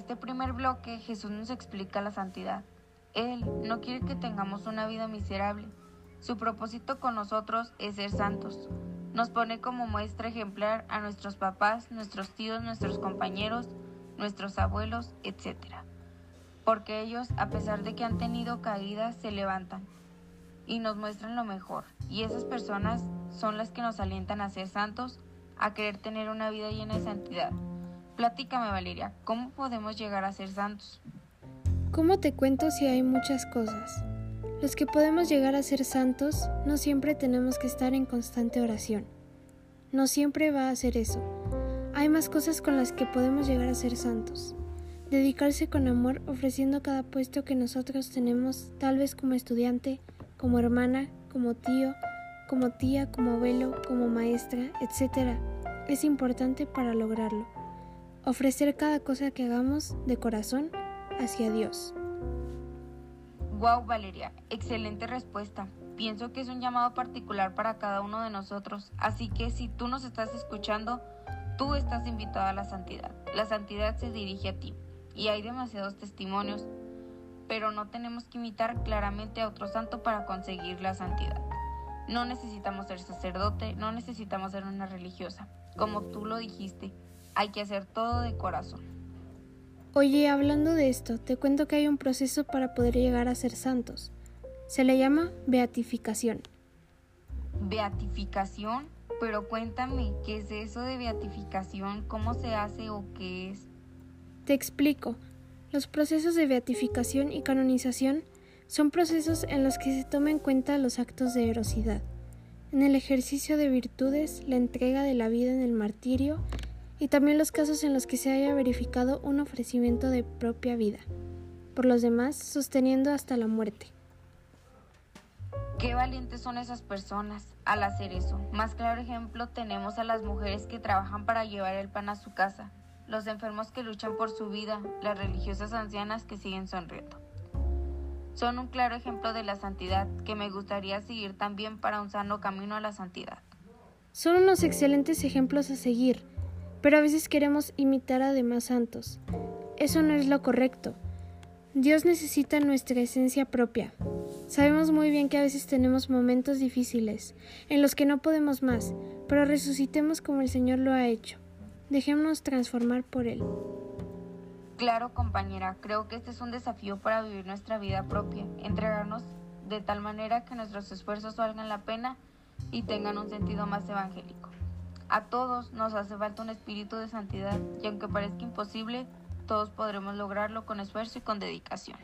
este primer bloque Jesús nos explica la santidad. Él no quiere que tengamos una vida miserable. Su propósito con nosotros es ser santos. Nos pone como muestra ejemplar a nuestros papás, nuestros tíos, nuestros compañeros, nuestros abuelos, etc. Porque ellos, a pesar de que han tenido caídas, se levantan y nos muestran lo mejor. Y esas personas son las que nos alientan a ser santos, a querer tener una vida llena de santidad. Platícame, Valeria, ¿cómo podemos llegar a ser santos? ¿Cómo te cuento si hay muchas cosas? Los que podemos llegar a ser santos no siempre tenemos que estar en constante oración. No siempre va a ser eso. Hay más cosas con las que podemos llegar a ser santos. Dedicarse con amor ofreciendo cada puesto que nosotros tenemos, tal vez como estudiante, como hermana, como tío, como tía, como abuelo, como maestra, etc. Es importante para lograrlo ofrecer cada cosa que hagamos de corazón hacia Dios. Wow, Valeria, excelente respuesta. Pienso que es un llamado particular para cada uno de nosotros, así que si tú nos estás escuchando, tú estás invitado a la santidad. La santidad se dirige a ti y hay demasiados testimonios, pero no tenemos que imitar claramente a otro santo para conseguir la santidad. No necesitamos ser sacerdote, no necesitamos ser una religiosa, como tú lo dijiste. Hay que hacer todo de corazón. Oye, hablando de esto, te cuento que hay un proceso para poder llegar a ser santos. Se le llama beatificación. ¿Beatificación? Pero cuéntame, ¿qué es eso de beatificación? ¿Cómo se hace o qué es? Te explico. Los procesos de beatificación y canonización son procesos en los que se toma en cuenta los actos de herosidad, en el ejercicio de virtudes, la entrega de la vida en el martirio y también los casos en los que se haya verificado un ofrecimiento de propia vida, por los demás sosteniendo hasta la muerte. Qué valientes son esas personas al hacer eso. Más claro ejemplo tenemos a las mujeres que trabajan para llevar el pan a su casa, los enfermos que luchan por su vida, las religiosas ancianas que siguen sonriendo. Son un claro ejemplo de la santidad que me gustaría seguir también para un sano camino a la santidad. Son unos excelentes ejemplos a seguir pero a veces queremos imitar a demás santos. Eso no es lo correcto. Dios necesita nuestra esencia propia. Sabemos muy bien que a veces tenemos momentos difíciles, en los que no podemos más, pero resucitemos como el Señor lo ha hecho. Dejémonos transformar por Él. Claro, compañera, creo que este es un desafío para vivir nuestra vida propia, entregarnos de tal manera que nuestros esfuerzos valgan la pena y tengan un sentido más evangélico. A todos nos hace falta un espíritu de santidad y aunque parezca imposible, todos podremos lograrlo con esfuerzo y con dedicación.